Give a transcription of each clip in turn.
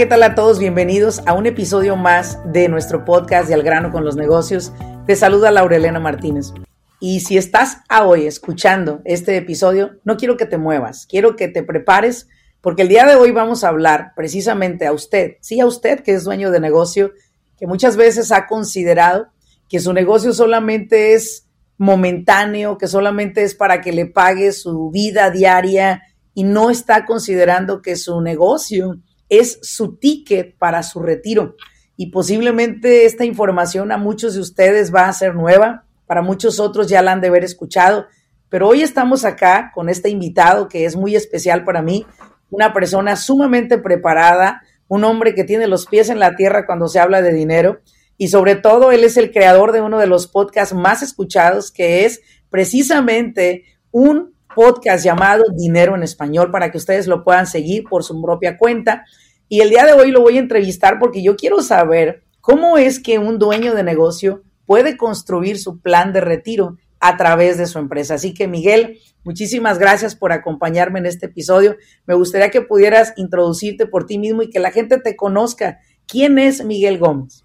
¿Qué tal a todos? Bienvenidos a un episodio más de nuestro podcast de Al grano con los negocios. Te saluda Laurelena Martínez. Y si estás hoy escuchando este episodio, no quiero que te muevas, quiero que te prepares porque el día de hoy vamos a hablar precisamente a usted, sí a usted que es dueño de negocio, que muchas veces ha considerado que su negocio solamente es momentáneo, que solamente es para que le pague su vida diaria y no está considerando que su negocio es su ticket para su retiro. Y posiblemente esta información a muchos de ustedes va a ser nueva, para muchos otros ya la han de haber escuchado, pero hoy estamos acá con este invitado que es muy especial para mí, una persona sumamente preparada, un hombre que tiene los pies en la tierra cuando se habla de dinero y sobre todo él es el creador de uno de los podcasts más escuchados que es precisamente un podcast llamado Dinero en Español para que ustedes lo puedan seguir por su propia cuenta. Y el día de hoy lo voy a entrevistar porque yo quiero saber cómo es que un dueño de negocio puede construir su plan de retiro a través de su empresa. Así que Miguel, muchísimas gracias por acompañarme en este episodio. Me gustaría que pudieras introducirte por ti mismo y que la gente te conozca. ¿Quién es Miguel Gómez?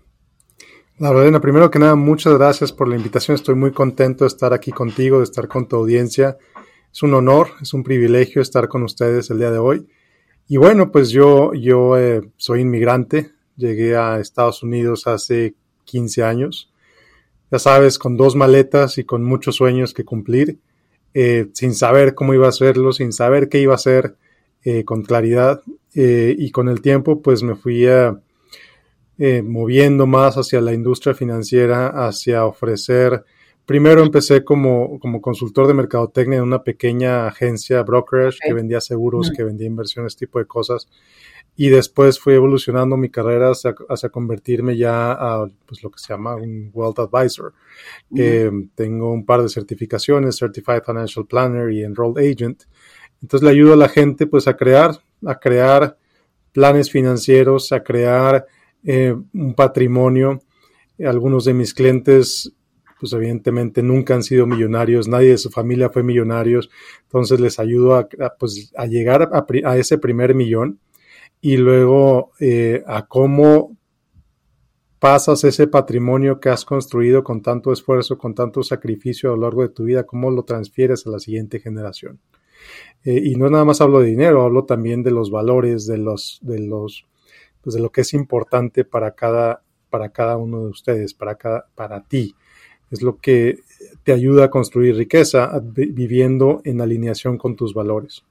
Lorena, primero que nada, muchas gracias por la invitación. Estoy muy contento de estar aquí contigo, de estar con tu audiencia. Es un honor, es un privilegio estar con ustedes el día de hoy. Y bueno, pues yo, yo eh, soy inmigrante, llegué a Estados Unidos hace 15 años ya sabes, con dos maletas y con muchos sueños que cumplir, eh, sin saber cómo iba a hacerlo, sin saber qué iba a hacer eh, con claridad. Y con el tiempo, pues me fui moviendo más hacia la industria financiera, hacia ofrecer. Primero empecé como, como consultor de mercadotecnia en una pequeña agencia brokerage que vendía seguros, que vendía inversiones, tipo de cosas y después fui evolucionando mi carrera hacia, convertirme ya a pues, lo que se llama un Wealth Advisor. tengo un par de certificaciones, Certified Financial Planner y Enrolled Agent. Entonces le ayudo a la gente pues a crear, a crear planes financieros, a crear eh, un patrimonio. Algunos de mis clientes pues evidentemente nunca han sido millonarios, nadie de su familia fue millonarios, entonces les ayudo a, pues, a llegar a ese primer millón y luego eh, a cómo pasas ese patrimonio que has construido con tanto esfuerzo, con tanto sacrificio a lo largo de tu vida, cómo lo transfieres a la siguiente generación. Eh, y no nada más hablo de dinero, hablo también de los valores, de los, de los, pues de lo que es importante para cada, para cada uno de ustedes, para cada, para ti. Es lo que te ayuda a construir riqueza viviendo en alineación con tus valores.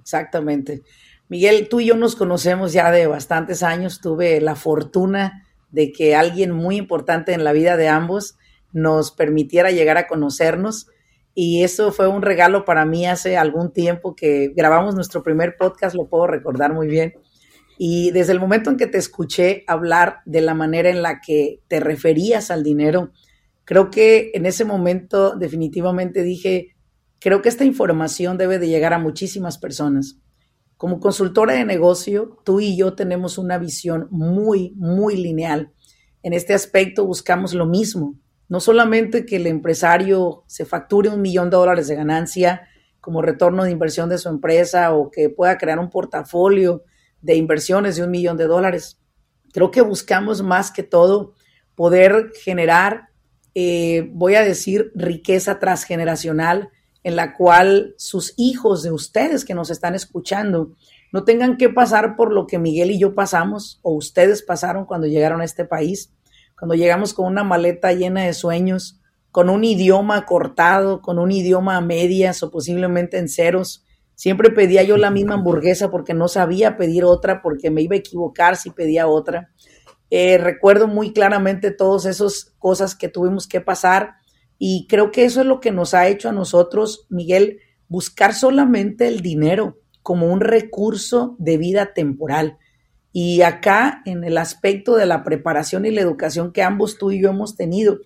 Exactamente. Miguel, tú y yo nos conocemos ya de bastantes años. Tuve la fortuna de que alguien muy importante en la vida de ambos nos permitiera llegar a conocernos. Y eso fue un regalo para mí hace algún tiempo que grabamos nuestro primer podcast, lo puedo recordar muy bien. Y desde el momento en que te escuché hablar de la manera en la que te referías al dinero, creo que en ese momento definitivamente dije, creo que esta información debe de llegar a muchísimas personas. Como consultora de negocio, tú y yo tenemos una visión muy, muy lineal. En este aspecto buscamos lo mismo, no solamente que el empresario se facture un millón de dólares de ganancia como retorno de inversión de su empresa o que pueda crear un portafolio de inversiones de un millón de dólares. Creo que buscamos más que todo poder generar, eh, voy a decir, riqueza transgeneracional en la cual sus hijos de ustedes que nos están escuchando no tengan que pasar por lo que Miguel y yo pasamos o ustedes pasaron cuando llegaron a este país, cuando llegamos con una maleta llena de sueños, con un idioma cortado, con un idioma a medias o posiblemente en ceros. Siempre pedía yo la misma hamburguesa porque no sabía pedir otra, porque me iba a equivocar si pedía otra. Eh, recuerdo muy claramente todas esas cosas que tuvimos que pasar Y creo que eso es lo que nos ha hecho a nosotros, Miguel, buscar solamente el dinero como un recurso de vida temporal. Y acá, en el aspecto de la preparación y la educación que ambos tú y yo hemos tenido,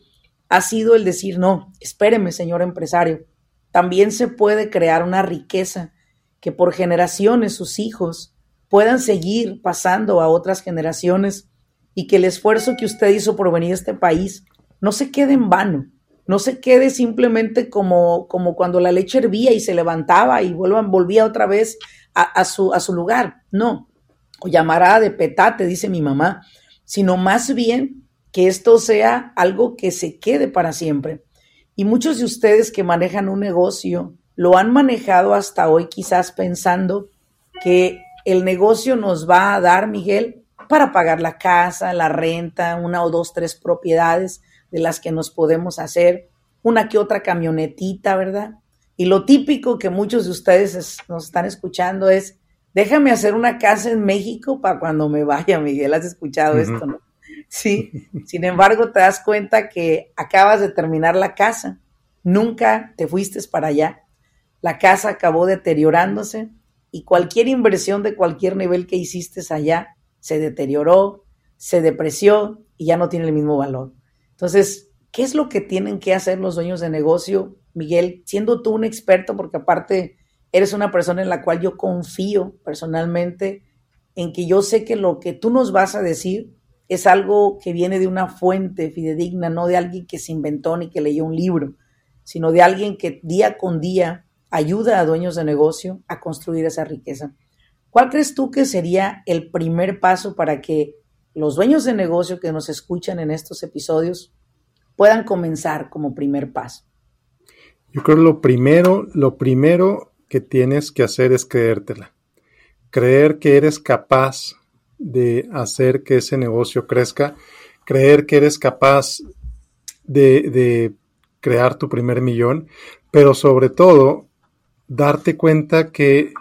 ha sido el decir, no, espéreme, señor empresario, también se puede crear una riqueza que por generaciones sus hijos puedan seguir pasando a otras generaciones y que el esfuerzo que usted hizo por venir a este país no se quede en vano, no se quede simplemente como, como cuando la leche hervía y se levantaba y volvía otra vez a, su, a su lugar. No, o llamará de petate, dice mi mamá, sino más bien que esto sea algo que se quede para siempre. Y muchos de ustedes que manejan un negocio lo han manejado hasta hoy quizás pensando que el negocio nos va a dar, Miguel, para pagar la casa, la renta, una o dos, tres propiedades, de las que nos podemos hacer, una que otra camionetita, ¿verdad? Y lo típico que muchos de ustedes nos están escuchando es, déjame hacer una casa en México para cuando me vaya, Miguel, has escuchado esto, ¿no? Sí, sin embargo te das cuenta que acabas de terminar la casa, nunca te fuiste para allá, la casa acabó deteriorándose y cualquier inversión de cualquier nivel que hiciste allá se deterioró, se depreció y ya no tiene el mismo valor. Entonces, ¿qué es lo que tienen que hacer los dueños de negocio, Miguel? Siendo tú un experto, porque aparte eres una persona en la cual yo confío personalmente, en que yo sé que lo que tú nos vas a decir es algo que viene de una fuente fidedigna, no de alguien que se inventó ni que leyó un libro, sino de alguien que día con día ayuda a dueños de negocio a construir esa riqueza. ¿Cuál crees tú que sería el primer paso para que los dueños de negocio que nos escuchan en estos episodios puedan comenzar como primer paso? Yo creo lo primero, lo primero que tienes que hacer es creértela. Creer que eres capaz de hacer que ese negocio crezca, creer que eres capaz de crear tu primer millón, pero sobre todo darte cuenta que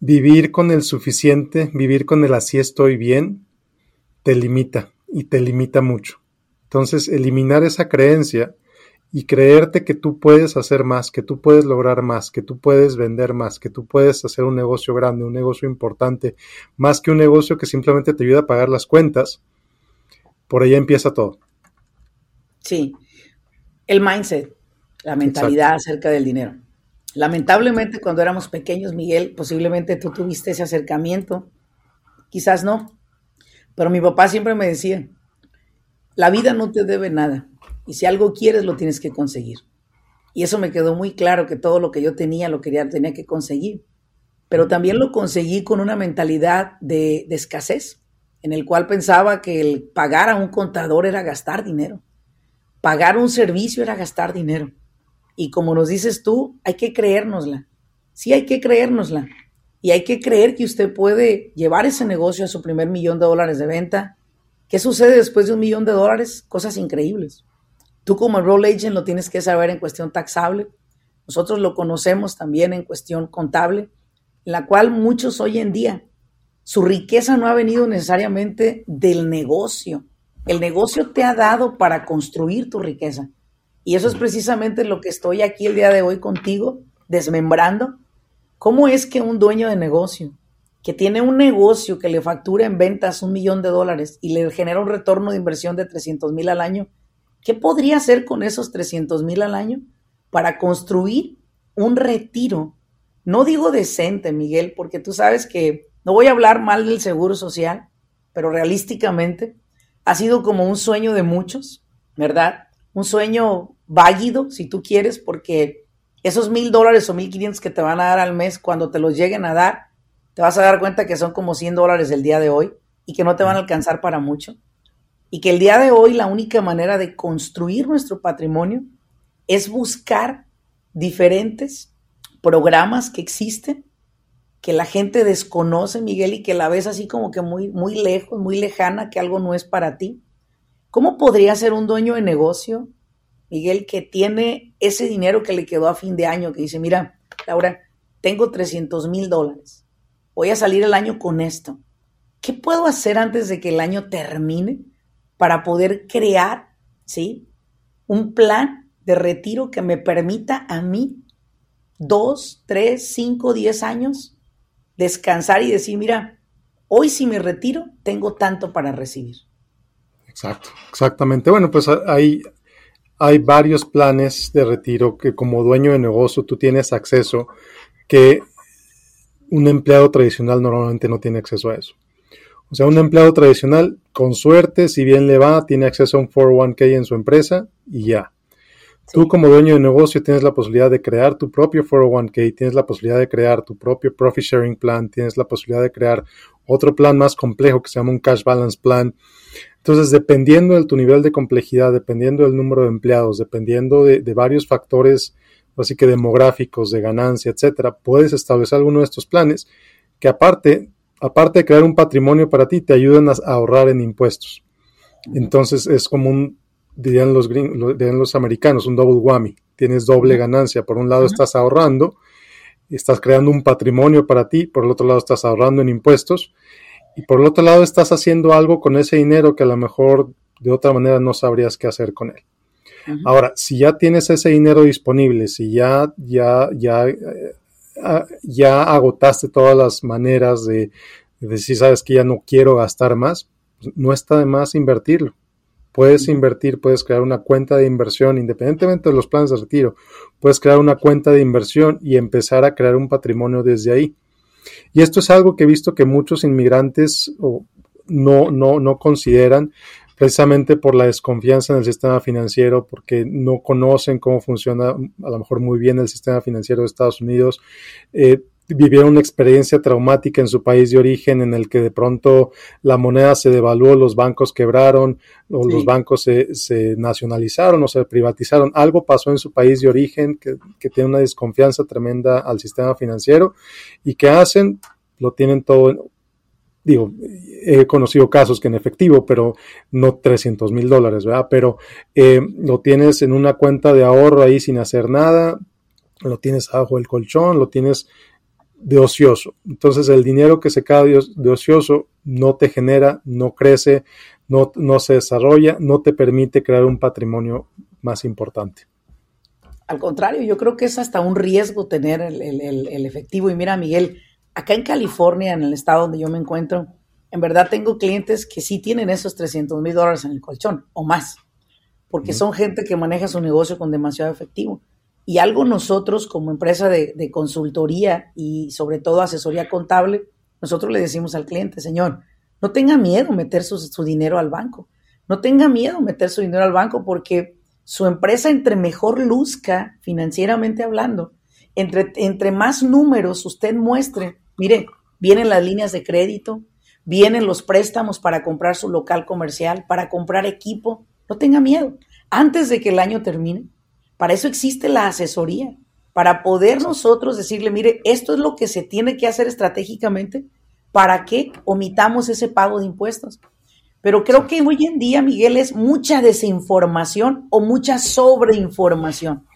vivir con el suficiente, vivir con el así estoy bien, te limita y te limita mucho. Entonces, eliminar esa creencia y creerte que tú puedes hacer más, que tú puedes lograr más, que tú puedes vender más, que tú puedes hacer un negocio grande, un negocio importante, más que un negocio que simplemente te ayuda a pagar las cuentas, por ahí empieza todo. Sí, el mindset, la mentalidad acerca del dinero. Lamentablemente cuando éramos pequeños, Miguel, posiblemente tú tuviste ese acercamiento, quizás no, pero mi papá siempre me decía, la vida no te debe nada y si algo quieres lo tienes que conseguir. Y eso me quedó muy claro que todo lo que yo tenía lo quería, tenía que conseguir. Pero también lo conseguí con una mentalidad de, de escasez, en el cual pensaba que el pagar a un contador era gastar dinero. Pagar un servicio era gastar dinero. Y como nos dices tú, hay que creérnosla. Sí, hay que creérnosla. Y hay que creer que usted puede llevar ese negocio a su primer millón de dólares de venta. ¿Qué sucede después de un millón de dólares? Cosas increíbles. Tú como role agent lo tienes que saber en cuestión taxable. Nosotros lo conocemos también en cuestión contable, en la cual muchos hoy en día, su riqueza no ha venido necesariamente del negocio. El negocio te ha dado para construir tu riqueza. Y eso es precisamente lo que estoy aquí el día de hoy contigo, desmembrando ¿Cómo es que un dueño de negocio que tiene un negocio que le factura en ventas un millón de dólares y le genera un retorno de inversión de 300 mil al año, ¿qué podría hacer con esos 300 mil al año para construir un retiro? No digo decente, Miguel, porque tú sabes que no voy a hablar mal del seguro social, pero realísticamente ha sido como un sueño de muchos, ¿verdad? Un sueño válido, si tú quieres, porque esos mil dólares o mil quinientos que te van a dar al mes, cuando te los lleguen a dar, te vas a dar cuenta que son como 100 dólares el día de hoy y que no te van a alcanzar para mucho. Y que el día de hoy la única manera de construir nuestro patrimonio es buscar diferentes programas que existen, que la gente desconoce, Miguel, y que la ves así como que muy, muy lejos, muy lejana, que algo no es para ti. ¿Cómo podría ser un dueño de negocio Miguel, que tiene ese dinero que le quedó a fin de año, que dice, mira, Laura, tengo 300 mil dólares, voy a salir el año con esto. ¿Qué puedo hacer antes de que el año termine para poder crear, ¿sí? un plan de retiro que me permita a mí dos, tres, cinco, diez años descansar y decir, mira, hoy si me retiro, tengo tanto para recibir. Exacto, exactamente. Bueno, pues hay, hay varios planes de retiro que como dueño de negocio tú tienes acceso que un empleado tradicional normalmente no tiene acceso a eso. O sea, un empleado tradicional, con suerte, si bien le va, tiene acceso a un 401k en su empresa y ya. Tú como dueño de negocio tienes la posibilidad de crear tu propio 401k, tienes la posibilidad de crear tu propio profit sharing plan, tienes la posibilidad de crear otro plan más complejo que se llama un cash balance plan. Entonces, dependiendo de tu nivel de complejidad, dependiendo del número de empleados, dependiendo de, de varios factores, así que demográficos, de ganancia, etcétera, puedes establecer alguno de estos planes que aparte aparte de crear un patrimonio para ti, te ayudan a ahorrar en impuestos. Entonces es como un, dirían los, dirían los americanos, un double whammy. Tienes doble ganancia. Por un lado estás ahorrando, estás creando un patrimonio para ti, por el otro lado estás ahorrando en impuestos y por el otro lado estás haciendo algo con ese dinero que a lo mejor de otra manera no sabrías qué hacer con él. Ahora, si ya tienes ese dinero disponible, si ya, ya, ya eh, Ah, ya agotaste todas las maneras de, decir, sabes que ya no quiero gastar más, pues, no está de más invertirlo. Puedes invertir, puedes crear una cuenta de inversión, independientemente de los planes de retiro, puedes crear una cuenta de inversión y empezar a crear un patrimonio desde ahí. Y esto es algo que he visto que muchos inmigrantes no, no, no consideran precisamente por la desconfianza en el sistema financiero, porque no conocen cómo funciona a lo mejor muy bien el sistema financiero de Estados Unidos. Eh, vivieron una experiencia traumática en su país de origen en el que de pronto la moneda se devaluó, los bancos quebraron, o los bancos se, nacionalizaron o se privatizaron. Algo pasó en su país de origen que, que tiene una desconfianza tremenda al sistema financiero y que hacen, lo tienen todo digo, he conocido casos que en efectivo, pero no 300 mil dólares, ¿verdad? Pero eh, lo tienes en una cuenta de ahorro ahí sin hacer nada, lo tienes abajo del colchón, lo tienes de ocioso. Entonces el dinero que se cae de ocioso no te genera, no crece, no, no se desarrolla, no te permite crear un patrimonio más importante. Al contrario, yo creo que es hasta un riesgo tener el, el efectivo. Y mira, Miguel, acá en California, en el estado donde yo me encuentro, en verdad tengo clientes que sí tienen esos 300 mil dólares en el colchón o más, porque son gente que maneja su negocio con demasiado efectivo. Y algo nosotros como empresa de, consultoría y sobre todo asesoría contable, nosotros le decimos al cliente, señor, no tenga miedo meter su, su dinero al banco, no tenga miedo meter su dinero al banco porque su empresa entre mejor luzca financieramente hablando, entre, entre más números usted muestre, mire, vienen las líneas de crédito, vienen los préstamos para comprar su local comercial, para comprar equipo. No tenga miedo. Antes de que el año termine, para eso existe la asesoría, para poder nosotros decirle, mire, esto es lo que se tiene que hacer estratégicamente para que omitamos ese pago de impuestos. Pero creo que hoy en día, Miguel, es mucha desinformación o mucha sobreinformación.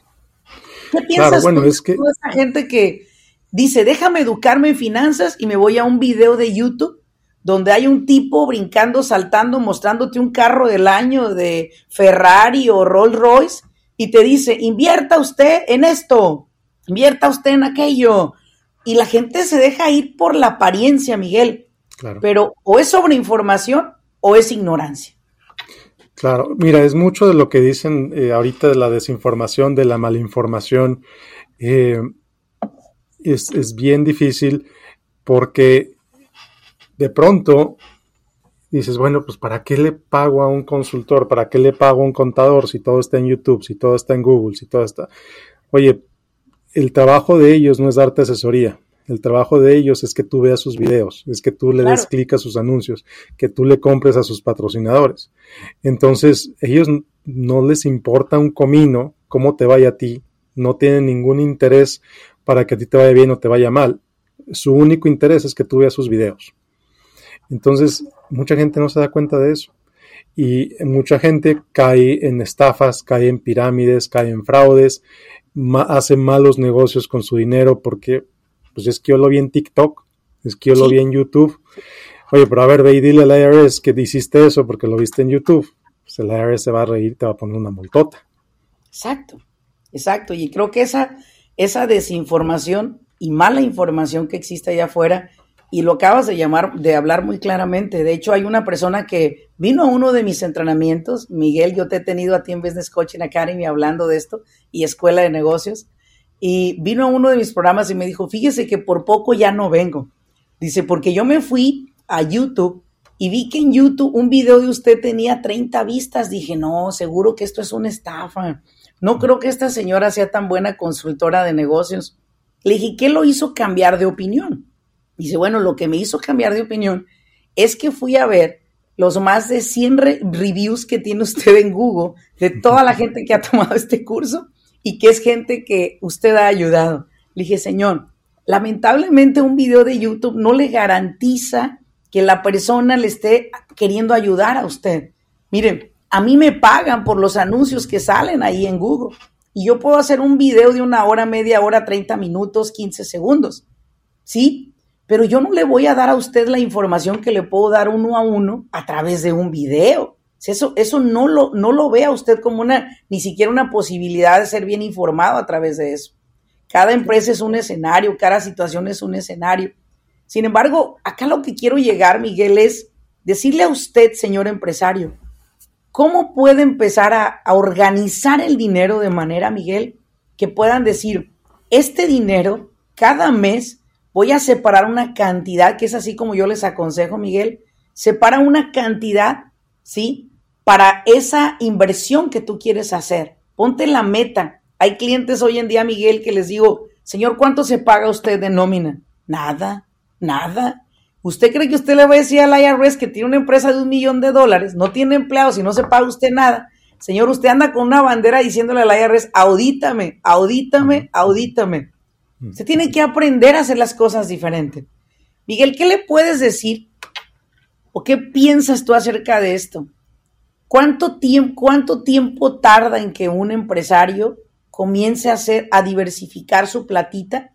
¿Qué piensas bueno, es que... esa gente que dice, déjame educarme en finanzas y me voy a un video de YouTube donde hay un tipo brincando, saltando, mostrándote un carro del año de Ferrari o Rolls Royce y te dice, invierta usted en esto, invierta usted en aquello. Y la gente se deja ir por la apariencia, Miguel. Claro. Pero o es sobreinformación o es ignorancia. Claro, mira, es mucho de lo que dicen eh, ahorita de la desinformación, de la malinformación. Eh, es, es, bien difícil porque de pronto dices, bueno, pues ¿para qué le pago a un consultor? ¿Para qué le pago a un contador si todo está en YouTube, si todo está en Google, si todo está... Oye, el trabajo de ellos no es darte asesoría. El trabajo de ellos es que tú veas sus videos, es que tú le des clic a sus anuncios, que tú le compres a sus patrocinadores. Entonces, ellos no les importa un comino cómo te vaya a ti, no tienen ningún interés para que a ti te vaya bien o te vaya mal. Su único interés es que tú veas sus videos. Entonces, mucha gente no se da cuenta de eso. Y mucha gente cae en estafas, cae en pirámides, cae en fraudes, hace malos negocios con su dinero porque pues es que yo lo vi en TikTok, es que yo lo vi en YouTube. Oye, pero a ver, ve y dile al IRS que hiciste eso porque lo viste en YouTube. Pues el IRS se va a reír, te va a poner una multota. Exacto, exacto. Y creo que esa, esa desinformación y mala información que existe allá afuera, y lo acabas de llamar, de hablar muy claramente. De hecho, hay una persona que vino a uno de mis entrenamientos, Miguel, yo te he tenido a ti en Business Coaching Academy hablando de esto, y Escuela de Negocios, y vino a uno de mis programas y me dijo, fíjese que por poco ya no vengo. Dice, porque yo me fui a YouTube y vi que en YouTube un video de usted tenía 30 vistas. Dije, no, seguro que esto es una estafa. No creo que esta señora sea tan buena consultora de negocios. Le dije, ¿qué lo hizo cambiar de opinión? Dice, bueno, lo que me hizo cambiar de opinión es que fui a ver los más de 100 reviews que tiene usted en Google de toda la gente que ha tomado este curso y que es gente que usted ha ayudado. Le dije, señor, lamentablemente un video de YouTube no le garantiza que la persona le esté queriendo ayudar a usted. Miren, a mí me pagan por los anuncios que salen ahí en Google y yo puedo hacer un video de una hora, media hora, 30 minutos, 15 segundos. ¿Sí? Pero yo no le voy a dar a usted la información que le puedo dar uno a uno a través de un video. Eso, eso no, lo, no lo vea usted como una, ni siquiera una posibilidad de ser bien informado a través de eso. Cada empresa es un escenario, cada situación es un escenario. Sin embargo, acá lo que quiero llegar, Miguel, es decirle a usted, señor empresario, ¿cómo puede empezar a, a organizar el dinero de manera, Miguel, que puedan decir, este dinero cada mes voy a separar una cantidad, que es así como yo les aconsejo, Miguel, separa una cantidad, ¿sí? Para esa inversión que tú quieres hacer. Ponte la meta. Hay clientes hoy en día, Miguel, que les digo, señor, ¿cuánto se paga usted de nómina? Nada, nada. ¿Usted cree que usted le va a decir al IRS que tiene una empresa de un millón de dólares, no tiene empleados y no se paga usted nada? Señor, usted anda con una bandera diciéndole al IRS, audítame, audítame, audítame. Se tiene que aprender a hacer las cosas diferentes. Miguel, ¿qué le puedes decir o qué piensas tú acerca de esto? ¿Cuánto tiempo, cuánto tiempo tarda en que un empresario comience a hacer, a diversificar su platita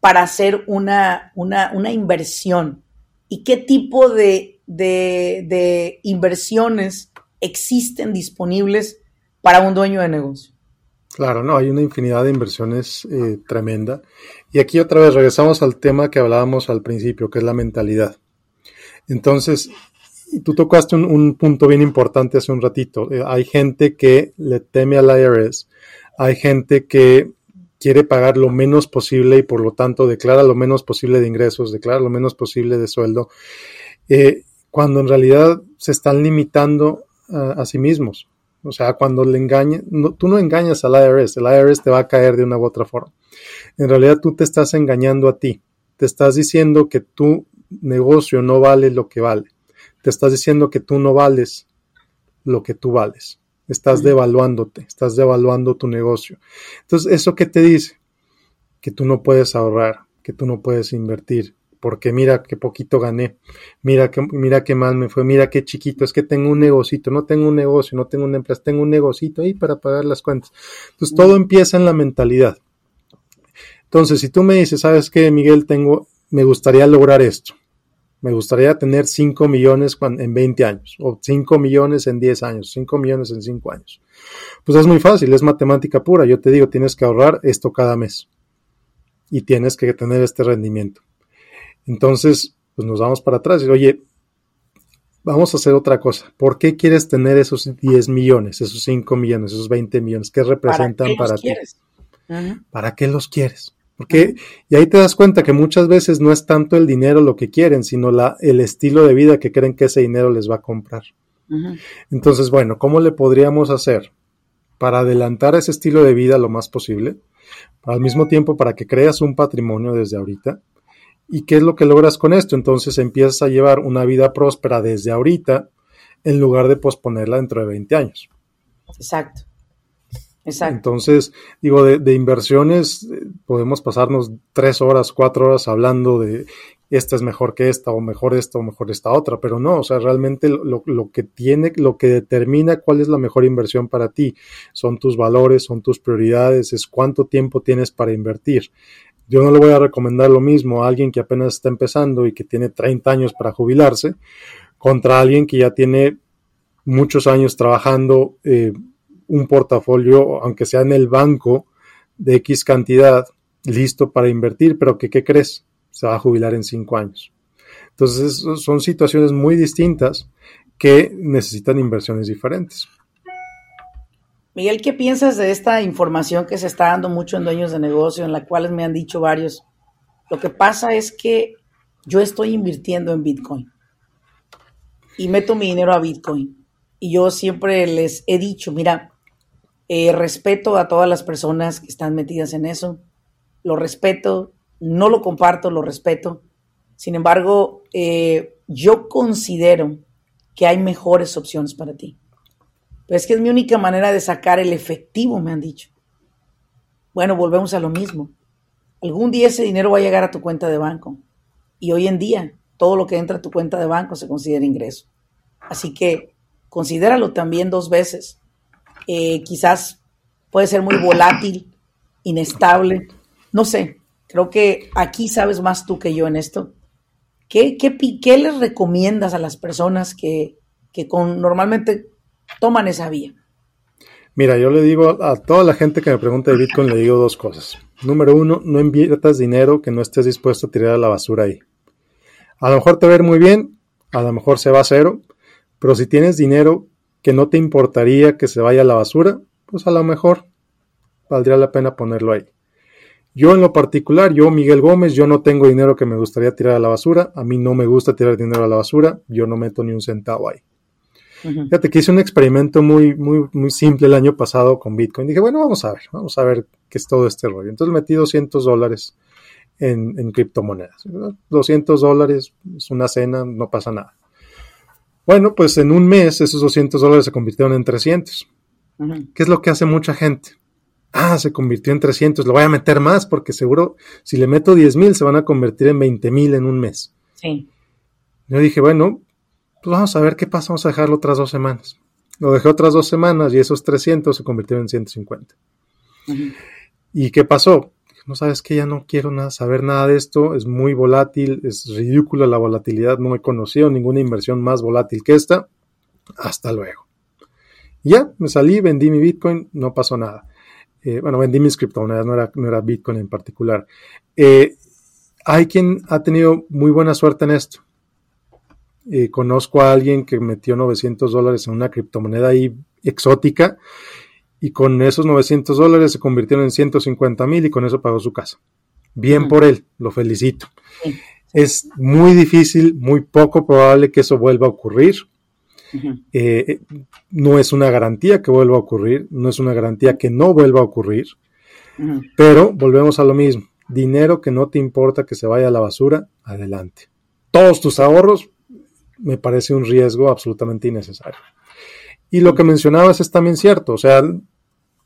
para hacer una, una, una inversión? ¿Y qué tipo de, de, de inversiones existen disponibles para un dueño de negocio? Claro, no, hay una infinidad de inversiones eh, tremenda. Y aquí otra vez regresamos al tema que hablábamos al principio, que es la mentalidad. Entonces, tú tocaste un, punto bien importante hace un ratito. Eh, hay gente que le teme al IRS, hay gente que quiere pagar lo menos posible y por lo tanto declara lo menos posible de ingresos, declara lo menos posible de sueldo, eh, cuando en realidad se están limitando a sí mismos. O sea, cuando le engañes, tú no engañas al IRS, el IRS te va a caer de una u otra forma. En realidad tú te estás engañando a ti. Te estás diciendo que tu negocio no vale lo que vale. Te estás diciendo que tú no vales lo que tú vales. Estás devaluándote, estás devaluando tu negocio. Entonces, ¿eso qué te dice? Que tú no puedes ahorrar, que tú no puedes invertir, porque mira qué poquito gané, mira que, mira qué mal me fue, mira qué chiquito, es que tengo un negocito, no tengo un negocio, no tengo una empresa, tengo un negocito ahí para pagar las cuentas. Entonces todo empieza en la mentalidad. Entonces, si tú me dices, ¿sabes qué, Miguel? Tengo, me gustaría lograr esto. Me gustaría tener 5 millones en 20 años, o 5 millones en 10 años, 5 millones en 5 años. Pues es muy fácil, es matemática pura. Yo te digo, tienes que ahorrar esto cada mes. Y tienes que tener este rendimiento. Entonces, pues nos vamos para atrás y oye, vamos a hacer otra cosa. ¿Por qué quieres tener esos 10 millones, esos 5 millones, esos 20 millones? ¿Qué representan para, ti? ¿Para qué los quieres? Porque, y ahí te das cuenta que muchas veces no es tanto el dinero lo que quieren, sino la, el estilo de vida que creen que ese dinero les va a comprar. Entonces, bueno, ¿cómo le podríamos hacer para adelantar ese estilo de vida lo más posible? Al mismo tiempo, para que creas un patrimonio desde ahorita, ¿Y qué es lo que logras con esto? Entonces empiezas a llevar una vida próspera desde ahorita en lugar de posponerla dentro de 20 años. Exacto. Exacto. Entonces, digo, de, inversiones eh, podemos pasarnos tres horas, cuatro horas hablando de esta es mejor que esta, o mejor esta, o mejor esta otra, pero no, o sea, realmente lo, lo, que tiene, lo que determina cuál es la mejor inversión para ti, son tus valores, son tus prioridades, es cuánto tiempo tienes para invertir. Yo no le voy a recomendar lo mismo a alguien que apenas está empezando y que tiene 30 años para jubilarse contra alguien que ya tiene muchos años trabajando eh, un portafolio, aunque sea en el banco, de X cantidad, listo para invertir, pero que, ¿qué crees? Se va a jubilar en cinco años. Entonces, son situaciones muy distintas que necesitan inversiones diferentes. Miguel, ¿qué piensas de esta información que se está dando mucho en dueños de negocio, en la cual me han dicho varios? Lo que pasa es que yo estoy invirtiendo en Bitcoin y meto mi dinero a Bitcoin. Y yo siempre les he dicho, mira, eh, respeto a todas las personas que están metidas en eso, lo respeto, no lo comparto, lo respeto. Sin embargo, eh, yo considero que hay mejores opciones para ti. Pero es que es mi única manera de sacar el efectivo, me han dicho. Bueno, volvemos a lo mismo. Algún día ese dinero va a llegar a tu cuenta de banco. Y hoy en día, todo lo que entra a tu cuenta de banco se considera ingreso. Así que considéralo también dos veces. Eh, quizás puede ser muy volátil, inestable. No sé, creo que aquí sabes más tú que yo en esto. ¿Qué, qué, les recomiendas a las personas que, con, normalmente toman esa vía? Mira, yo le digo a toda la gente que me pregunta de Bitcoin, le digo dos cosas. Número uno, no inviertas dinero que no estés dispuesto a tirar a la basura ahí. A lo mejor te va a ver muy bien, a lo mejor se va a cero, pero si tienes dinero que no te importaría que se vaya a la basura, pues a lo mejor valdría la pena ponerlo ahí. Yo en lo particular, yo Miguel Gómez, yo no tengo dinero que me gustaría tirar a la basura, a mí no me gusta tirar dinero a la basura, yo no meto ni un centavo ahí. Fíjate que hice un experimento muy, muy, muy simple el año pasado con Bitcoin. Dije, bueno, vamos a ver, vamos a ver qué es todo este rollo. Entonces metí 200 dólares en, en criptomonedas. 200 dólares es una cena, no pasa nada. Bueno, pues en un mes esos 200 dólares se convirtieron en 300. ¿Qué es lo que hace mucha gente? ah, se convirtió en 300, lo voy a meter más porque seguro si le meto 10 mil se van a convertir en 20 mil en un mes. Sí. Yo dije, bueno, pues vamos a ver qué pasa, vamos a dejarlo otras dos semanas. Lo dejé otras dos semanas y esos 300 se convirtieron en 150. ¿Y qué pasó? No sabes que ya no quiero nada, saber nada de esto, es muy volátil, es ridícula la volatilidad, no he conocido ninguna inversión más volátil que esta. Hasta luego. ya, me salí, vendí mi Bitcoin, no pasó nada. Eh, bueno, vendí mis criptomonedas, no era, no era Bitcoin en particular. Eh, hay quien ha tenido muy buena suerte en esto. Eh, conozco a alguien que metió 900 dólares en una criptomoneda ahí exótica y con esos 900 dólares se convirtieron en 150 mil y con eso pagó su casa. Bien por él, lo felicito. Es muy difícil, muy poco probable que eso vuelva a ocurrir. Eh, no es una garantía que vuelva a ocurrir, no es una garantía que no vuelva a ocurrir, pero volvemos a lo mismo. Dinero que no te importa que se vaya a la basura, adelante. Todos tus ahorros me parece un riesgo absolutamente innecesario. Y lo que mencionabas es también cierto, o sea,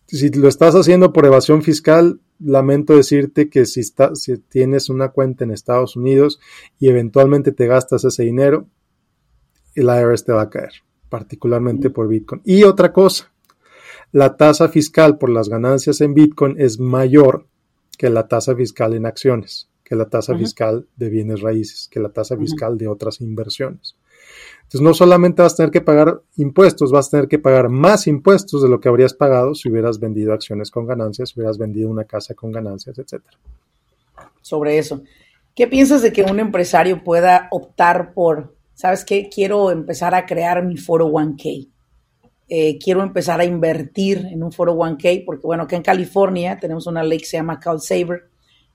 si lo estás haciendo por evasión fiscal, lamento decirte que si, si tienes una cuenta en Estados Unidos y eventualmente te gastas ese dinero, el IRS te va a caer, particularmente por Bitcoin. Y otra cosa, la tasa fiscal por las ganancias en Bitcoin es mayor que la tasa fiscal en acciones, que la tasa fiscal de bienes raíces, que la tasa fiscal de otras inversiones. Entonces no solamente vas a tener que pagar impuestos, vas a tener que pagar más impuestos de lo que habrías pagado si hubieras vendido acciones con ganancias, si hubieras vendido una casa con ganancias, etcétera. Sobre eso, ¿qué piensas de que un empresario pueda optar por ¿sabes qué? Quiero empezar a crear mi foro 1K. Eh, quiero empezar a invertir en un foro 1K porque, bueno, que en California tenemos una ley que se llama CalSaver,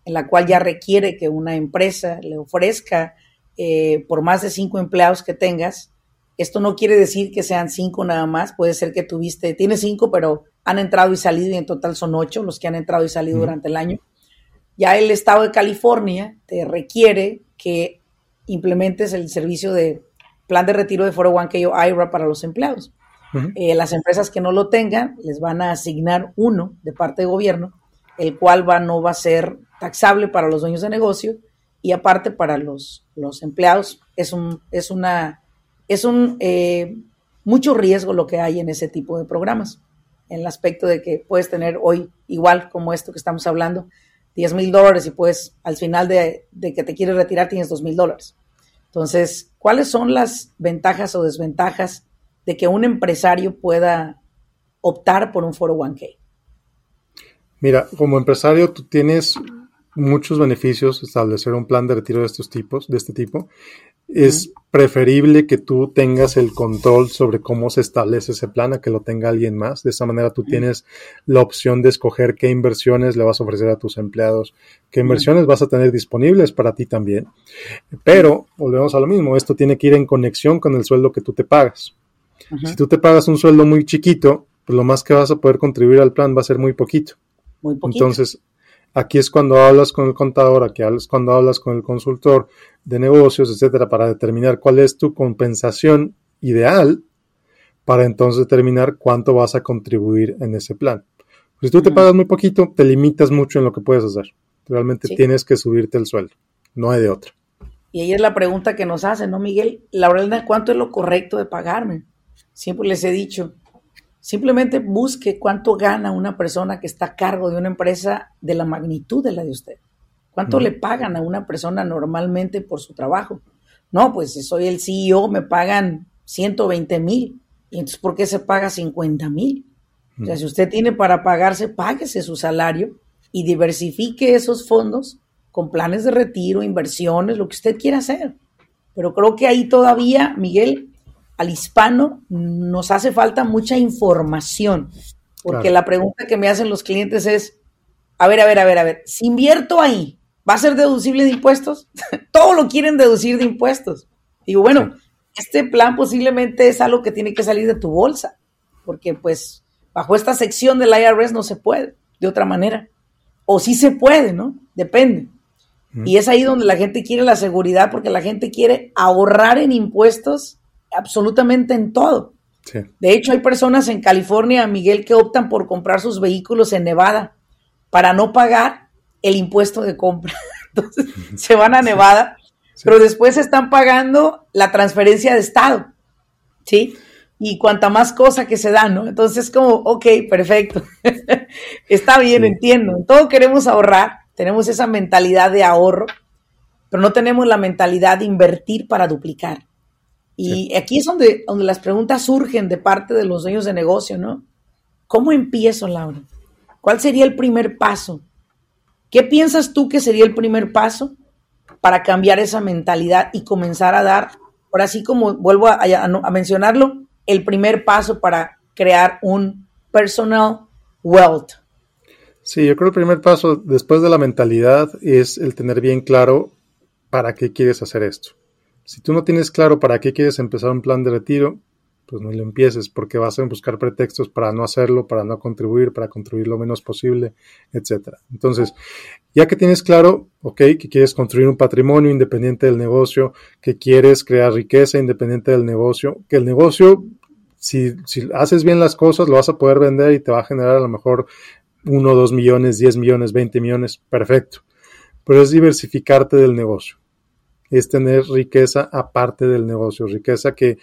en la cual ya requiere que una empresa le ofrezca eh, por más de cinco empleados que tengas. Esto no quiere decir que sean cinco nada más, puede ser que tuviste, tienes cinco, pero han entrado y salido y en total son ocho los que han entrado y salido durante el año. Ya el estado de California te requiere que implementes el servicio de plan de retiro de 401k o IRA para los empleados. Eh, las empresas que no lo tengan les van a asignar uno de parte de gobierno, el cual va, no va a ser taxable para los dueños de negocio y aparte para los, los empleados es un, es una, es un eh, mucho riesgo lo que hay en ese tipo de programas, en el aspecto de que puedes tener hoy, igual como esto que estamos hablando, 10 mil dólares y pues al final de, que te quieres retirar tienes 2 mil dólares. Entonces, ¿cuáles son las ventajas o desventajas de que un empresario pueda optar por un 401k? Mira, como empresario tú tienes muchos beneficios establecer un plan de retiro de estos tipos, de este tipo. Es preferible que tú tengas el control sobre cómo se establece ese plan a que lo tenga alguien más. De esa manera tú tienes la opción de escoger qué inversiones le vas a ofrecer a tus empleados, qué inversiones vas a tener disponibles para ti también. Pero, volvemos a lo mismo, esto tiene que ir en conexión con el sueldo que tú te pagas. Si tú te pagas un sueldo muy chiquito, pues lo más que vas a poder contribuir al plan va a ser muy poquito. Muy poquito. Entonces, Aquí es cuando hablas con el contador, aquí es cuando hablas con el consultor de negocios, etcétera, para determinar cuál es tu compensación ideal para entonces determinar cuánto vas a contribuir en ese plan. Si tú te pagas muy poquito, te limitas mucho en lo que puedes hacer. Realmente tienes que subirte el sueldo, no hay de otra. Y ahí es la pregunta que nos hacen, ¿no, Miguel? Laurelna, ¿cuánto es lo correcto de pagarme? Siempre les he dicho, Simplemente busque cuánto gana una persona que está a cargo de una empresa de la magnitud de la de usted. ¿Cuánto le pagan a una persona normalmente por su trabajo? No, pues si soy el CEO me pagan 120 mil. ¿Y entonces por qué se paga 50 mil? O sea, si usted tiene para pagarse, páguese su salario y diversifique esos fondos con planes de retiro, inversiones, lo que usted quiera hacer. Pero creo que ahí todavía, Miguel, al hispano nos hace falta mucha información, porque la pregunta que me hacen los clientes es, a ver, a ver, a ver, a ver, si invierto ahí, ¿va a ser deducible de impuestos? Todo lo quieren deducir de impuestos. Digo, bueno, este plan posiblemente es algo que tiene que salir de tu bolsa, porque pues bajo esta sección del IRS no se puede, de otra manera. O sí se puede, ¿no? Depende. Y es ahí donde la gente quiere la seguridad, porque la gente quiere ahorrar en impuestos absolutamente en todo. De hecho, hay personas en California, Miguel, que optan por comprar sus vehículos en Nevada para no pagar el impuesto de compra. Entonces, se van a Nevada, pero después están pagando la transferencia de Estado. ¿Sí? Y cuanta más cosa que se da, ¿no? Entonces, como, ok, perfecto. Está bien, entiendo. todo queremos ahorrar, tenemos esa mentalidad de ahorro, pero no tenemos la mentalidad de invertir para duplicar. Y aquí es donde, donde las preguntas surgen de parte de los dueños de negocio, ¿no? ¿Cómo empiezo, Laura? ¿Cuál sería el primer paso? ¿Qué piensas tú que sería el primer paso para cambiar esa mentalidad y comenzar a dar, ahora sí como vuelvo a, a mencionarlo, el primer paso para crear un personal wealth? Sí, yo creo que el primer paso después de la mentalidad es el tener bien claro para qué quieres hacer esto. Si tú no tienes claro para qué quieres empezar un plan de retiro, pues no lo empieces porque vas a buscar pretextos para no hacerlo, para no contribuir, para contribuir lo menos posible, etcétera. Entonces, ya que tienes claro, ok, que quieres construir un patrimonio independiente del negocio, que quieres crear riqueza independiente del negocio, que el negocio, si, si haces bien las cosas, lo vas a poder vender y te va a generar a lo mejor uno, dos millones, diez millones, veinte millones, perfecto. Pero es diversificarte del negocio es tener riqueza aparte del negocio, riqueza que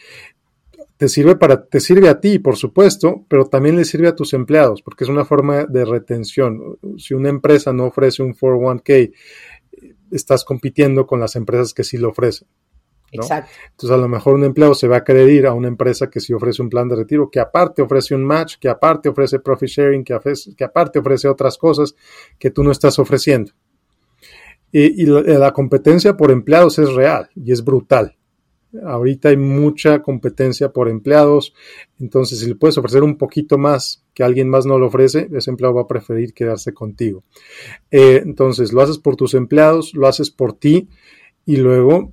te sirve para te sirve a ti, por supuesto, pero también le sirve a tus empleados, porque es una forma de retención. Si una empresa no ofrece un 401k, estás compitiendo con las empresas que sí lo ofrecen. Exacto. Entonces, a lo mejor un empleado se va a querer ir a una empresa que sí ofrece un plan de retiro, que aparte ofrece un match, que aparte ofrece profit sharing, que, que aparte ofrece otras cosas que tú no estás ofreciendo. Y, la, competencia por empleados es real y es brutal. Ahorita hay mucha competencia por empleados, entonces si le puedes ofrecer un poquito más que alguien más no lo ofrece, ese empleado va a preferir quedarse contigo. Eh, entonces lo haces por tus empleados, lo haces por ti y luego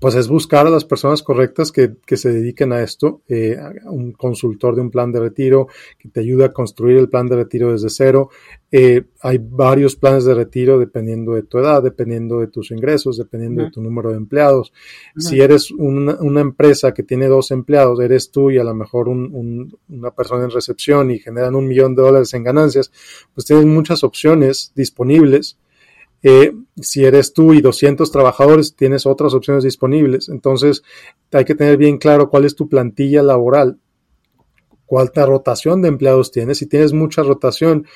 pues es buscar a las personas correctas que, se dediquen a esto, eh, un consultor de un plan de retiro que te ayude a construir el plan de retiro desde cero. Eh, hay varios planes de retiro dependiendo de tu edad, dependiendo de tus ingresos, dependiendo de tu número de empleados. Si eres una, empresa que tiene dos empleados, eres tú y a lo mejor una persona en recepción y generan un millón de dólares en ganancias, pues tienes muchas opciones disponibles eh, si eres tú y 200 trabajadores, tienes otras opciones disponibles. Entonces, hay que tener bien claro cuál es tu plantilla laboral, cuánta rotación de empleados tienes. Si tienes mucha rotación,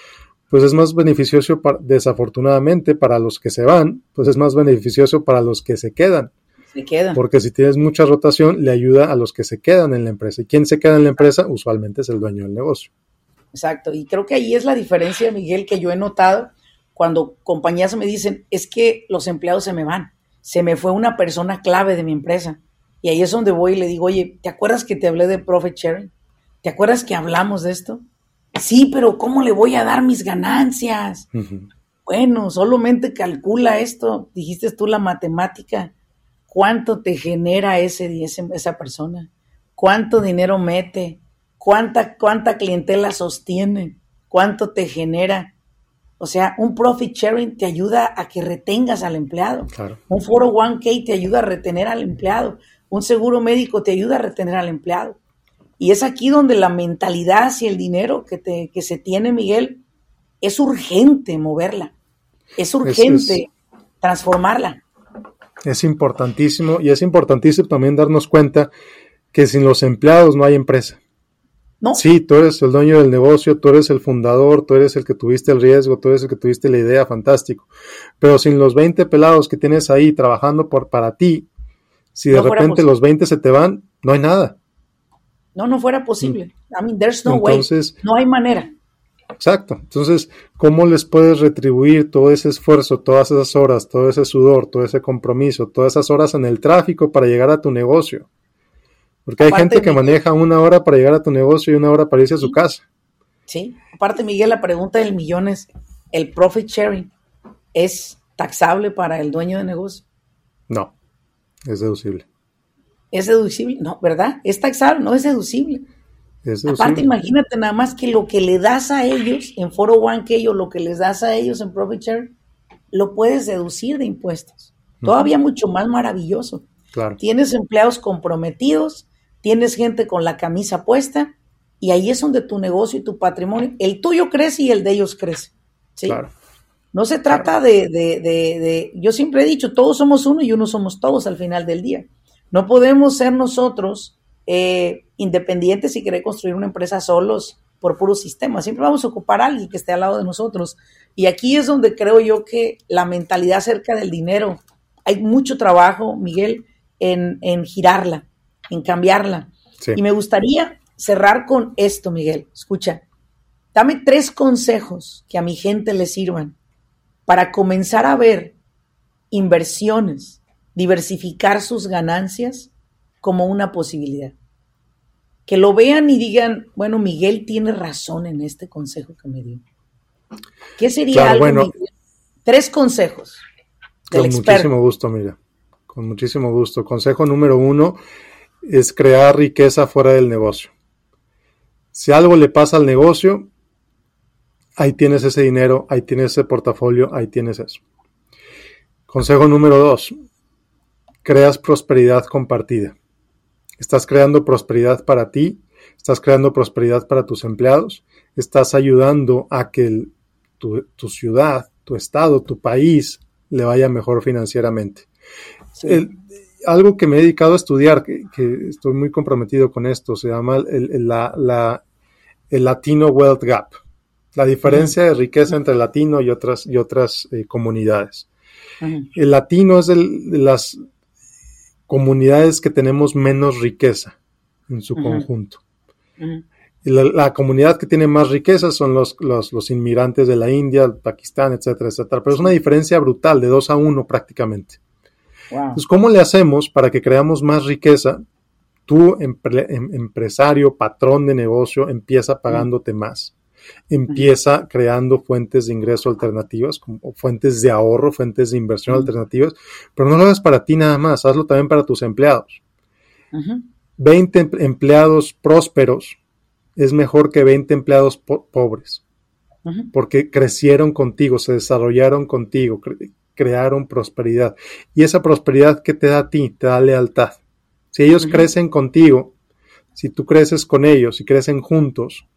pues es más beneficioso, desafortunadamente, para los que se van, pues es más beneficioso para los que se quedan. Se quedan. Porque si tienes mucha rotación, le ayuda a los que se quedan en la empresa. ¿Y quién se queda en la empresa? Usualmente es el dueño del negocio. exacto. Y creo que ahí es la diferencia, Miguel, que yo he notado cuando compañías me dicen, es que los empleados se me van, se me fue una persona clave de mi empresa. Y ahí es donde voy y le digo, oye, ¿te acuerdas que te hablé de profit sharing? ¿Te acuerdas que hablamos de esto? Sí, pero ¿cómo le voy a dar mis ganancias? Bueno, solamente calcula esto, dijiste tú la matemática, cuánto te genera ese, esa persona, cuánto dinero mete, cuánta, cuánta clientela sostiene, cuánto te genera. O sea, un profit sharing te ayuda a que retengas al empleado. Un foro 1K te ayuda a retener al empleado. Un seguro médico te ayuda a retener al empleado. Y es aquí donde la mentalidad hacia el dinero que, te, que se tiene, Miguel, es urgente moverla. Es urgente transformarla. Es importantísimo y es importantísimo también darnos cuenta que sin los empleados no hay empresa. ¿No? Sí, tú eres el dueño del negocio, tú eres el fundador, tú eres el que tuviste el riesgo, tú eres el que tuviste la idea, fantástico. Pero sin los 20 pelados que tienes ahí trabajando por, para ti, si de repente los 20 se te van, no hay nada. No, no fuera posible. I mean, there's no way. No hay manera. Exacto. Entonces, ¿cómo les puedes retribuir todo ese esfuerzo, todas esas horas, todo ese sudor, todo ese compromiso, todas esas horas en el tráfico para llegar a tu negocio? Porque hay gente que maneja una hora para llegar a tu negocio y una hora para irse a su casa. Sí. Aparte, Miguel, la pregunta del millón es, ¿el profit sharing es taxable para el dueño de negocio? No, es deducible. ¿Es deducible? No, ¿verdad? Es taxable, no es deducible. Aparte, imagínate nada más que lo que le das a ellos en Foro One que ellos, lo que les das a ellos en Profit Share, lo puedes deducir de impuestos. Todavía mucho más maravilloso. Claro. Tienes empleados comprometidos, tienes gente con la camisa puesta, y ahí es donde tu negocio y tu patrimonio, el tuyo crece y el de ellos crece. ¿sí? Claro. No se trata de, de, de, yo siempre he dicho, todos somos uno y uno somos todos al final del día. No podemos ser nosotros eh, independientes y querer construir una empresa solos por puro sistema. Siempre vamos a ocupar a alguien que esté al lado de nosotros. Y aquí es donde creo yo que la mentalidad acerca del dinero, hay mucho trabajo, Miguel, en, girarla, en cambiarla. Y me gustaría cerrar con esto, Miguel. Escucha, dame tres consejos que a mi gente le sirvan para comenzar a ver inversiones, diversificar sus ganancias como una posibilidad que lo vean y digan, bueno, Miguel tiene razón en este consejo que me dio. ¿Qué sería algo, bueno, Tres consejos. con muchísimo gusto, mira. Con muchísimo gusto. Consejo número uno es crear riqueza fuera del negocio. Si algo le pasa al negocio, ahí tienes ese dinero, ahí tienes ese portafolio, ahí tienes eso. Consejo número dos, creas prosperidad compartida. Estás creando prosperidad para ti, estás creando prosperidad para tus empleados, estás ayudando a que tu, ciudad, tu estado, tu país le vaya mejor financieramente. Algo que me he dedicado a estudiar, que, estoy muy comprometido con esto, se llama el, la, el Latino Wealth Gap, la diferencia de riqueza entre el latino y otras, y otras eh, comunidades. El latino es de las comunidades que tenemos menos riqueza en su conjunto. la, comunidad que tiene más riqueza son los, los, inmigrantes de la India, Pakistán, etcétera, etcétera. Pero es una diferencia brutal, de dos a uno prácticamente. Entonces, ¿cómo le hacemos para que creamos más riqueza? Tú, em, empresario, patrón de negocio, empieza pagándote más. Empieza creando fuentes de ingreso alternativas, como fuentes de ahorro, fuentes de inversión alternativas, pero no lo hagas para ti nada más, hazlo también para tus empleados. 20 em, empleados prósperos es mejor que 20 empleados pobres, porque crecieron contigo, se desarrollaron contigo, crearon prosperidad. Y esa prosperidad que te da a ti, te da lealtad. Si ellos crecen contigo, si tú creces con ellos y crecen juntos,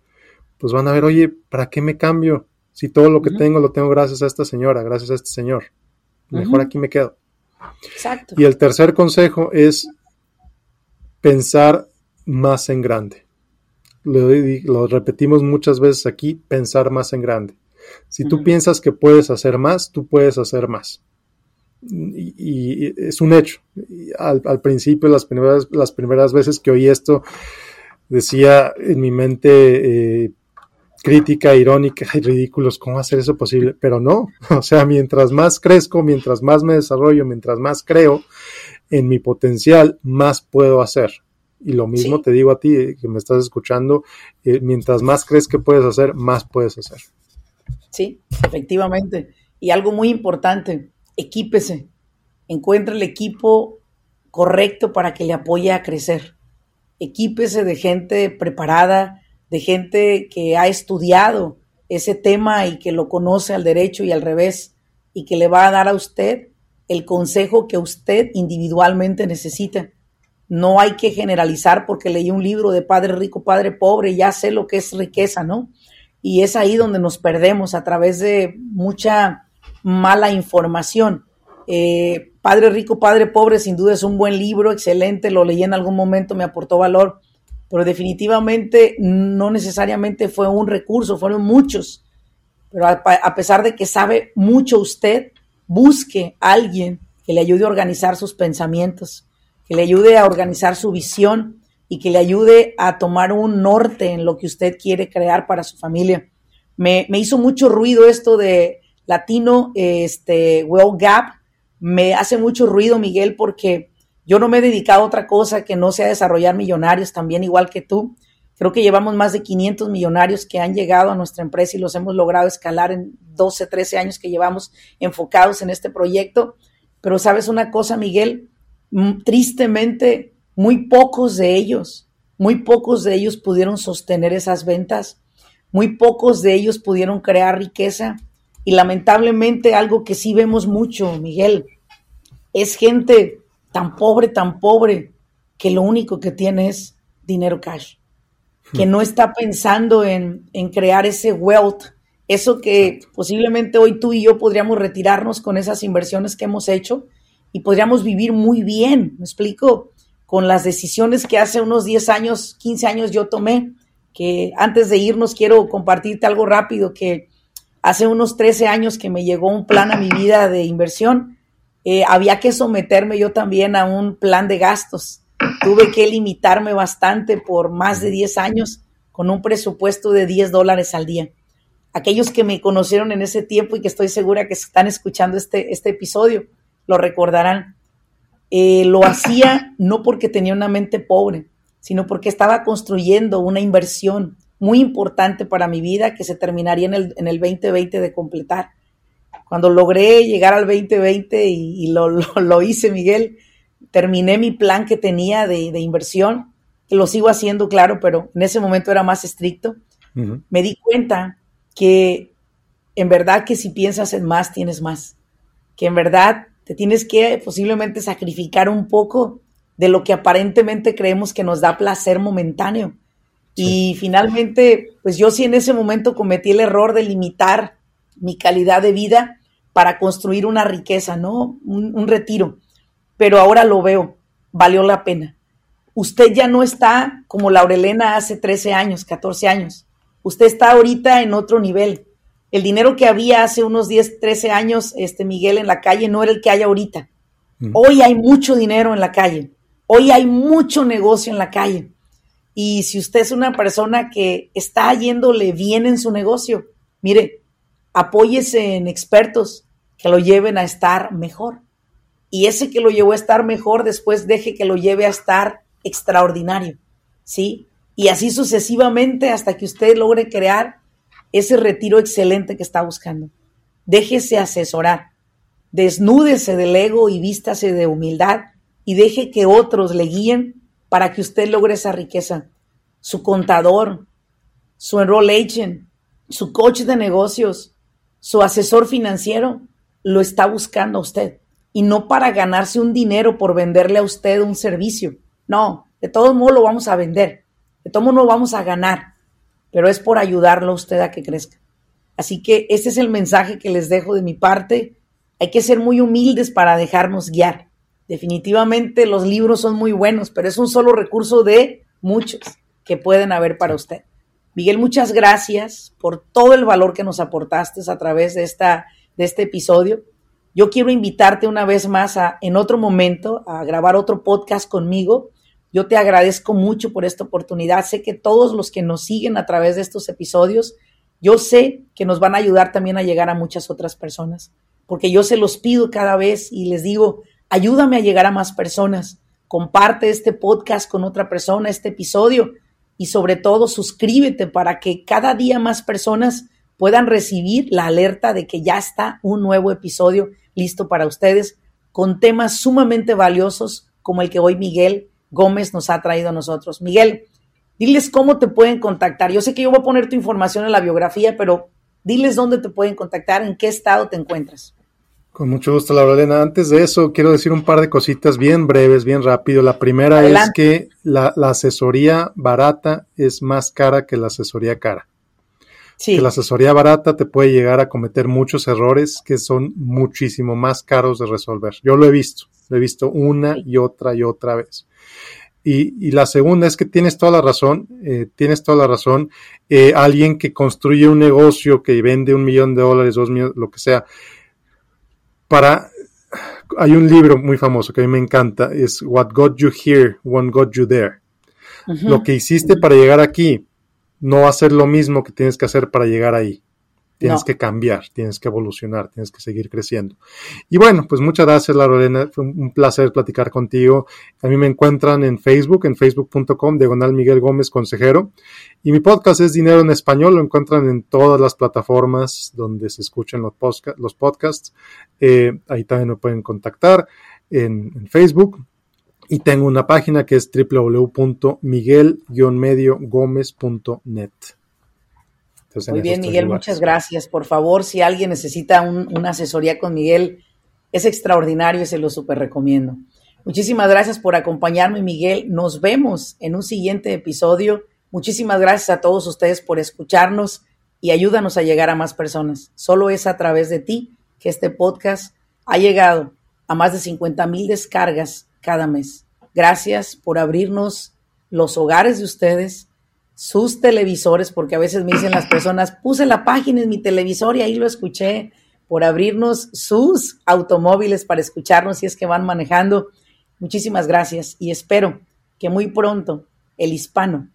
pues van a ver, oye, ¿para qué me cambio? Si todo lo que tengo lo tengo gracias a esta señora, gracias a este señor. Mejor aquí me quedo. Exacto. Y el tercer consejo es pensar más en grande. Lo, repetimos muchas veces aquí, pensar más en grande. Si tú piensas que puedes hacer más, tú puedes hacer más. Y, es un hecho. Al, principio, las primeras, las primeras veces que oí esto, decía en mi mente, eh, crítica, irónica y ridículos, ¿cómo hacer eso posible? Pero no, o sea, mientras más crezco, mientras más me desarrollo, mientras más creo en mi potencial, más puedo hacer. Y lo mismo te digo a ti que me estás escuchando, eh, mientras más crees que puedes hacer, más puedes hacer. Sí, efectivamente. Y algo muy importante, equípese, encuentre el equipo correcto para que le apoye a crecer. Equípese de gente preparada, de gente que ha estudiado ese tema y que lo conoce al derecho y al revés y que le va a dar a usted el consejo que usted individualmente necesita. No hay que generalizar porque leí un libro de Padre Rico, Padre Pobre ya sé lo que es riqueza, ¿no? Y es ahí donde nos perdemos a través de mucha mala información. Eh, Padre Rico, Padre Pobre, sin duda es un buen libro, excelente, lo leí en algún momento, me aportó valor pero definitivamente no necesariamente fue un recurso, fueron muchos. Pero a, pesar de que sabe mucho usted, busque a alguien que le ayude a organizar sus pensamientos, que le ayude a organizar su visión y que le ayude a tomar un norte en lo que usted quiere crear para su familia. Me, me hizo mucho ruido esto de latino, este, well gap. Me hace mucho ruido, Miguel, porque yo no me he dedicado a otra cosa que no sea desarrollar millonarios, también igual que tú. Creo que llevamos más de 500 millonarios que han llegado a nuestra empresa y los hemos logrado escalar en 12, 13 años que llevamos enfocados en este proyecto. Pero sabes una cosa, Miguel, mm, tristemente, muy pocos de ellos, muy pocos de ellos pudieron sostener esas ventas, muy pocos de ellos pudieron crear riqueza. Y lamentablemente algo que sí vemos mucho, Miguel, es gente tan pobre, tan pobre, que lo único que tiene es dinero cash, que no está pensando en, crear ese wealth, eso que posiblemente hoy tú y yo podríamos retirarnos con esas inversiones que hemos hecho y podríamos vivir muy bien, me explico, con las decisiones que hace unos 10 años, 15 años yo tomé, que antes de irnos quiero compartirte algo rápido, que hace unos 13 años que me llegó un plan a mi vida de inversión eh, había que someterme yo también a un plan de gastos. Tuve que limitarme bastante por más de 10 años con un presupuesto de 10 dólares al día. Aquellos que me conocieron en ese tiempo y que estoy segura que están escuchando este, este episodio, lo recordarán. Eh, lo hacía no porque tenía una mente pobre, sino porque estaba construyendo una inversión muy importante para mi vida que se terminaría en el, en el 2020 de completar. Cuando logré llegar al 2020 y, lo, hice, Miguel, terminé mi plan que tenía de, inversión, que lo sigo haciendo, claro, pero en ese momento era más estricto. Me di cuenta que en verdad que si piensas en más, tienes más. Que en verdad te tienes que posiblemente sacrificar un poco de lo que aparentemente creemos que nos da placer momentáneo. Y finalmente, pues yo sí en ese momento cometí el error de limitar mi calidad de vida para construir una riqueza, ¿no? Un, retiro. Pero ahora lo veo, valió la pena. Usted ya no está como Laurelena hace 13 años, 14 años. Usted está ahorita en otro nivel. El dinero que había hace unos 10, 13 años, este Miguel, en la calle no era el que hay ahorita. Hoy hay mucho dinero en la calle. Hoy hay mucho negocio en la calle. Y si usted es una persona que está yéndole bien en su negocio, mire, apóyese en expertos que lo lleven a estar mejor. Y ese que lo llevó a estar mejor, después deje que lo lleve a estar extraordinario, ¿sí? Y así sucesivamente hasta que usted logre crear ese retiro excelente que está buscando. Déjese asesorar, desnúdese del ego y vístase de humildad y deje que otros le guíen para que usted logre esa riqueza. Su contador, su enroll agent, su coach de negocios, su asesor financiero lo está buscando a usted y no para ganarse un dinero por venderle a usted un servicio. No, de todos modos lo vamos a vender, de todos modos lo vamos a ganar, pero es por ayudarlo a usted a que crezca. Así que ese es el mensaje que les dejo de mi parte. Hay que ser muy humildes para dejarnos guiar. Definitivamente los libros son muy buenos, pero es un solo recurso de muchos que pueden haber para usted. Miguel, muchas gracias por todo el valor que nos aportaste a través de, esta, de este episodio. Yo quiero invitarte una vez más a, en otro momento a grabar otro podcast conmigo. Yo te agradezco mucho por esta oportunidad. Sé que todos los que nos siguen a través de estos episodios Yo sé que nos van a ayudar también a llegar a muchas otras personas, porque yo se los pido cada vez y les digo, ayúdame a llegar a más personas, comparte este podcast con otra persona, este episodio, y sobre todo suscríbete para que cada día más personas puedan recibir la alerta de que ya está un nuevo episodio listo para ustedes con temas sumamente valiosos como el que hoy Miguel Gómez nos ha traído a nosotros. Miguel, diles cómo te pueden contactar. Yo sé que yo voy a poner tu información en la biografía, pero diles dónde te pueden contactar, en qué estado te encuentras. Con mucho gusto, Laura Elena. Antes de eso, quiero decir un par de cositas bien breves, bien rápido. La primera es que la, asesoría barata es más cara que la asesoría cara. Sí. Que la asesoría barata te puede llegar a cometer muchos errores que son muchísimo más caros de resolver. Yo lo he visto, lo he visto una y otra y otra vez. Y, la segunda es que tienes toda la razón, eh, tienes toda la razón. Eh, alguien que construye un negocio que vende un millón de dólares, dos millones, lo que sea, para... Hay un libro muy famoso que a mí me encanta, es What Got You Here, What Got You There. Lo que hiciste para llegar aquí no va a ser lo mismo que tienes que hacer para llegar ahí. Tienes que cambiar, tienes que evolucionar, tienes que seguir creciendo. Y bueno, pues muchas gracias, Lorena. Fue un placer platicar contigo. A mí me encuentran en Facebook, en facebook.com, diagonal Miguel Gómez Consejero. Y mi podcast es Dinero en Español. Lo encuentran en todas las plataformas donde se escuchan los, los podcasts. Eh, ahí también me pueden contactar en, en Facebook. Y tengo una página que es www.miguel-mediogomez.net. Muy bien, Miguel, muchas gracias. Por favor, si alguien necesita una asesoría con Miguel, es extraordinario y se lo súper recomiendo. Muchísimas gracias por acompañarme, Miguel. Nos vemos en un siguiente episodio. Muchísimas gracias a todos ustedes por escucharnos y ayúdanos a llegar a más personas. Solo es a través de ti que este podcast ha llegado a más de 50 mil descargas cada mes. Gracias por abrirnos los hogares de ustedes sus televisores, porque a veces me dicen las personas, puse la página en mi televisor y ahí lo escuché, por abrirnos sus automóviles para escucharnos si es que van manejando. Muchísimas gracias y espero que muy pronto el hispano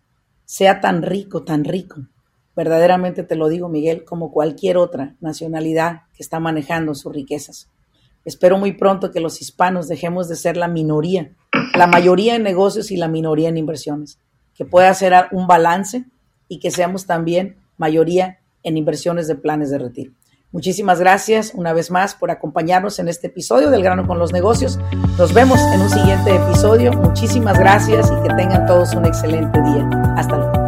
sea tan rico, tan rico. Verdaderamente te lo digo, Miguel, como cualquier otra nacionalidad que está manejando sus riquezas. Espero muy pronto que los hispanos dejemos de ser la minoría, la mayoría en negocios y la minoría en inversiones que pueda hacer un balance y que seamos también mayoría en inversiones de planes de retiro. Muchísimas gracias una vez más por acompañarnos en este episodio del grano con los negocios. Nos vemos en un siguiente episodio. Muchísimas gracias y que tengan todos un excelente día. Hasta luego.